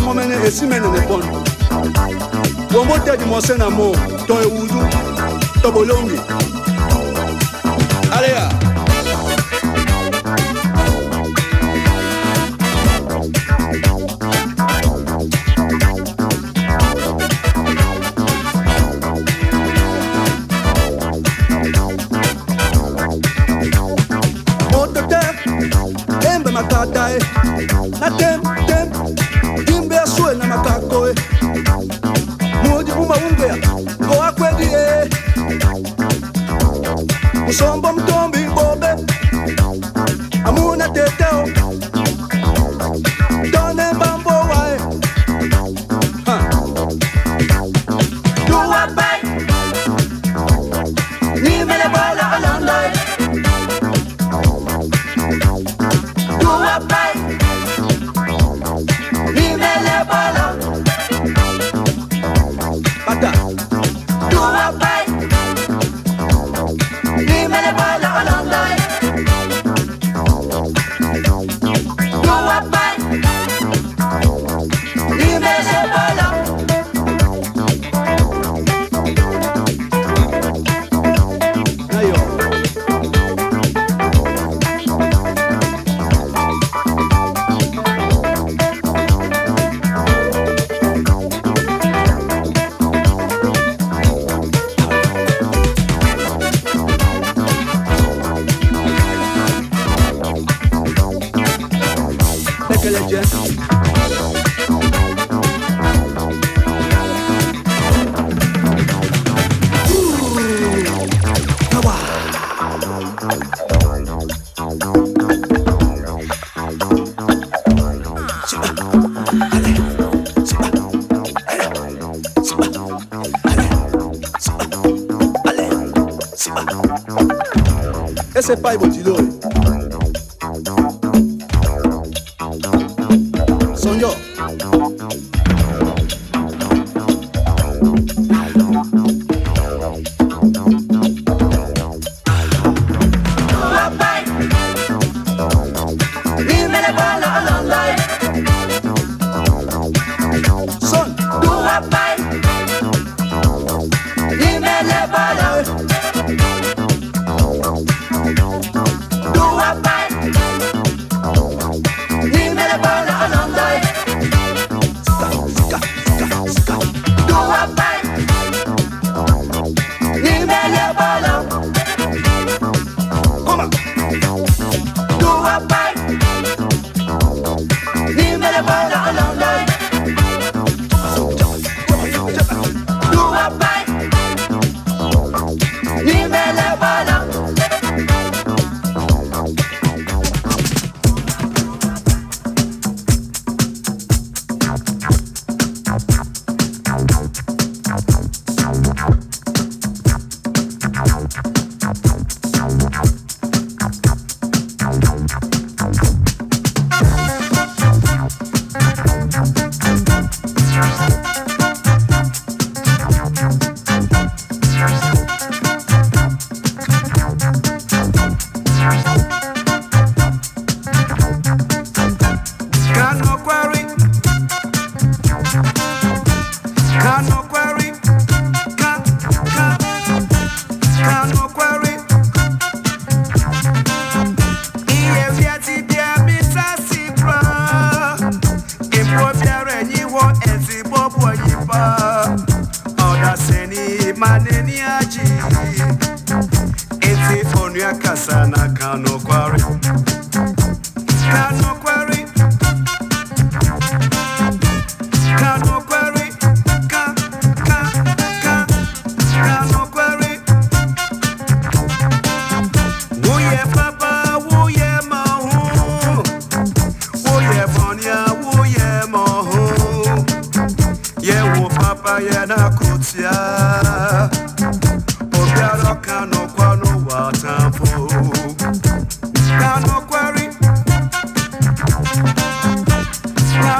yango mene esimene nepona bombo tedi mose na mo to ewuzu to bolongi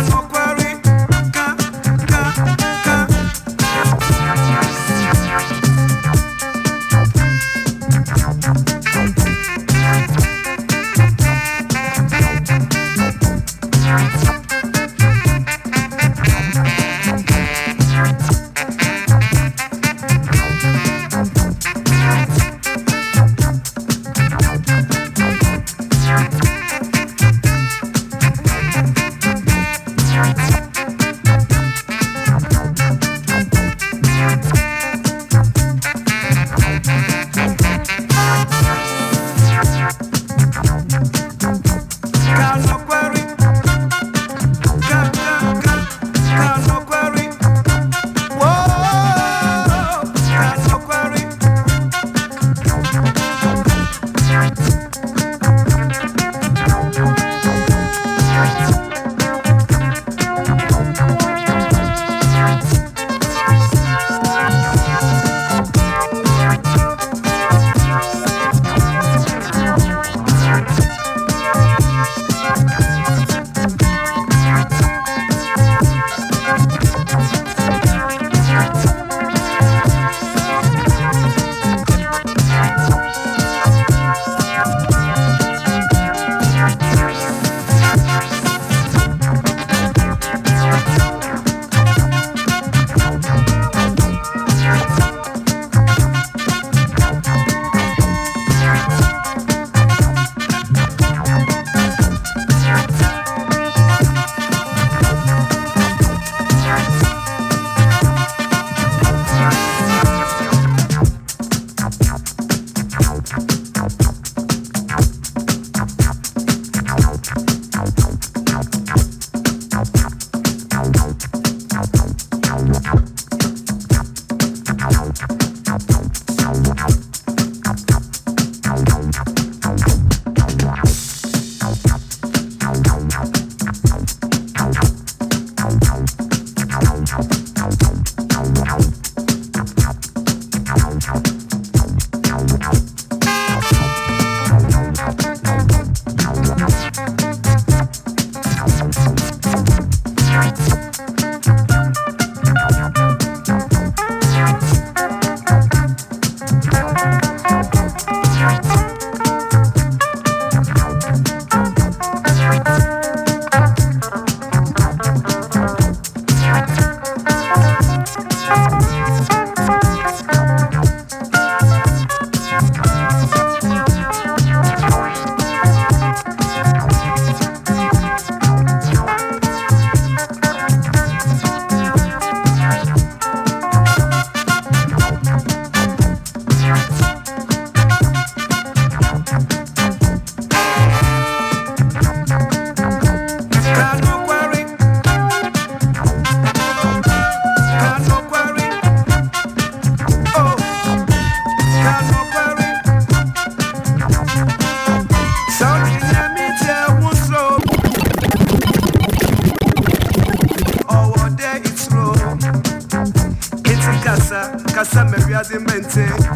kano kasa meriadi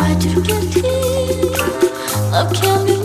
Come on,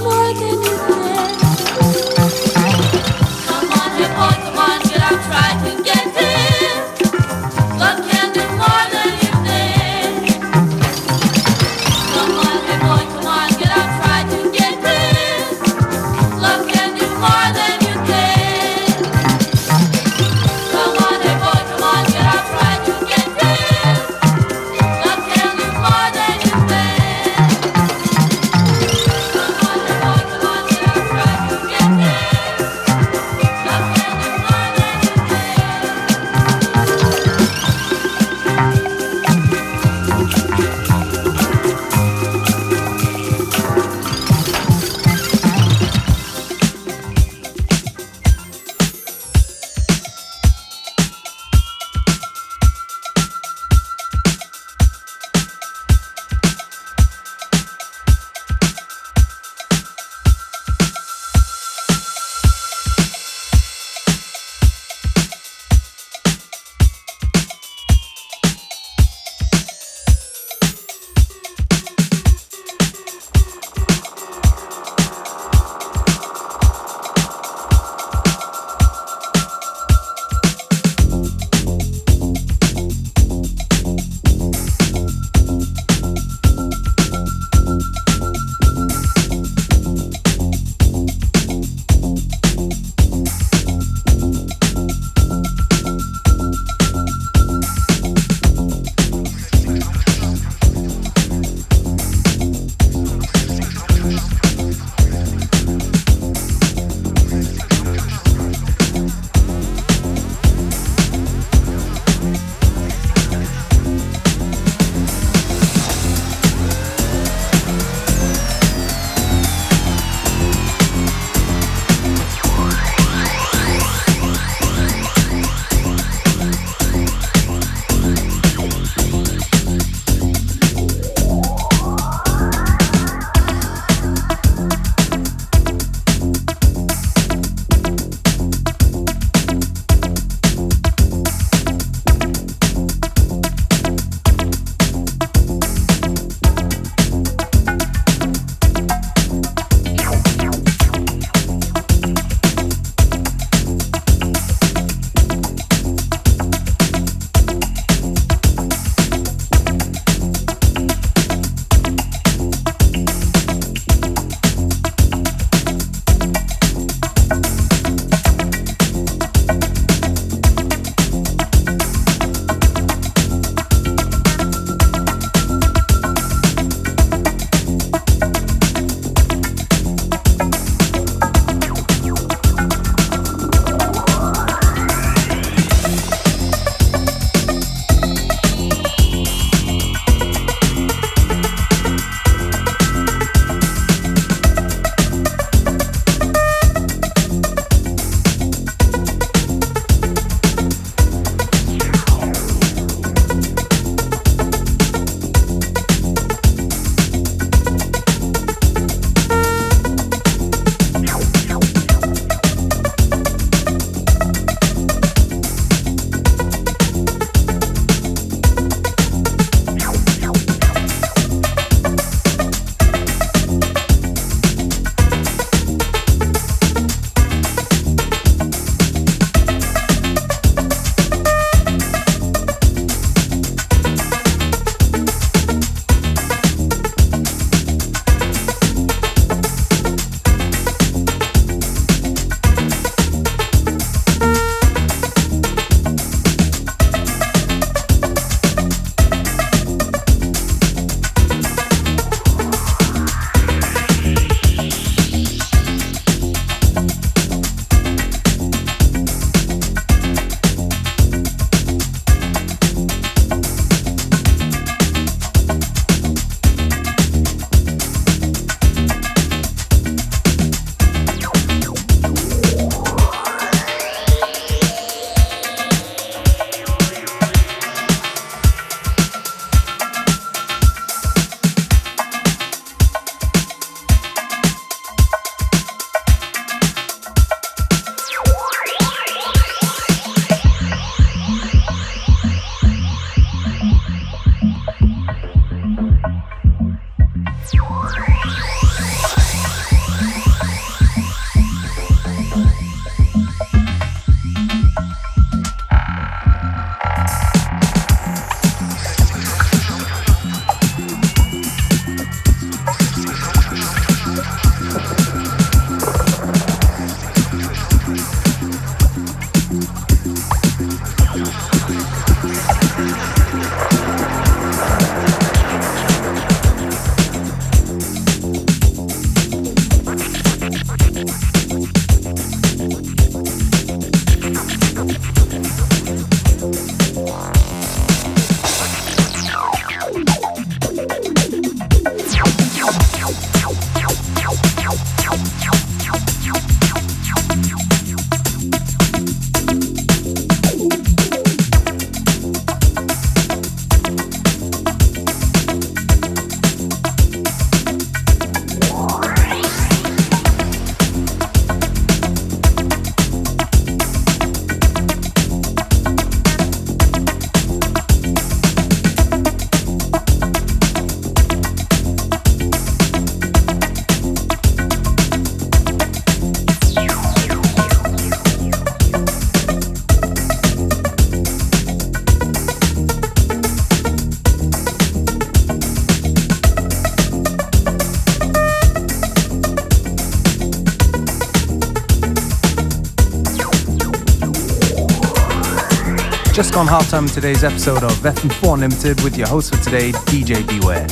just gone half time in today's episode of FM4 Unlimited with your host for today, DJ Beware.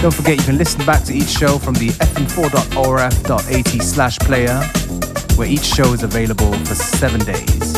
Don't forget you can listen back to each show from the fm4.orf.at slash player, where each show is available for seven days.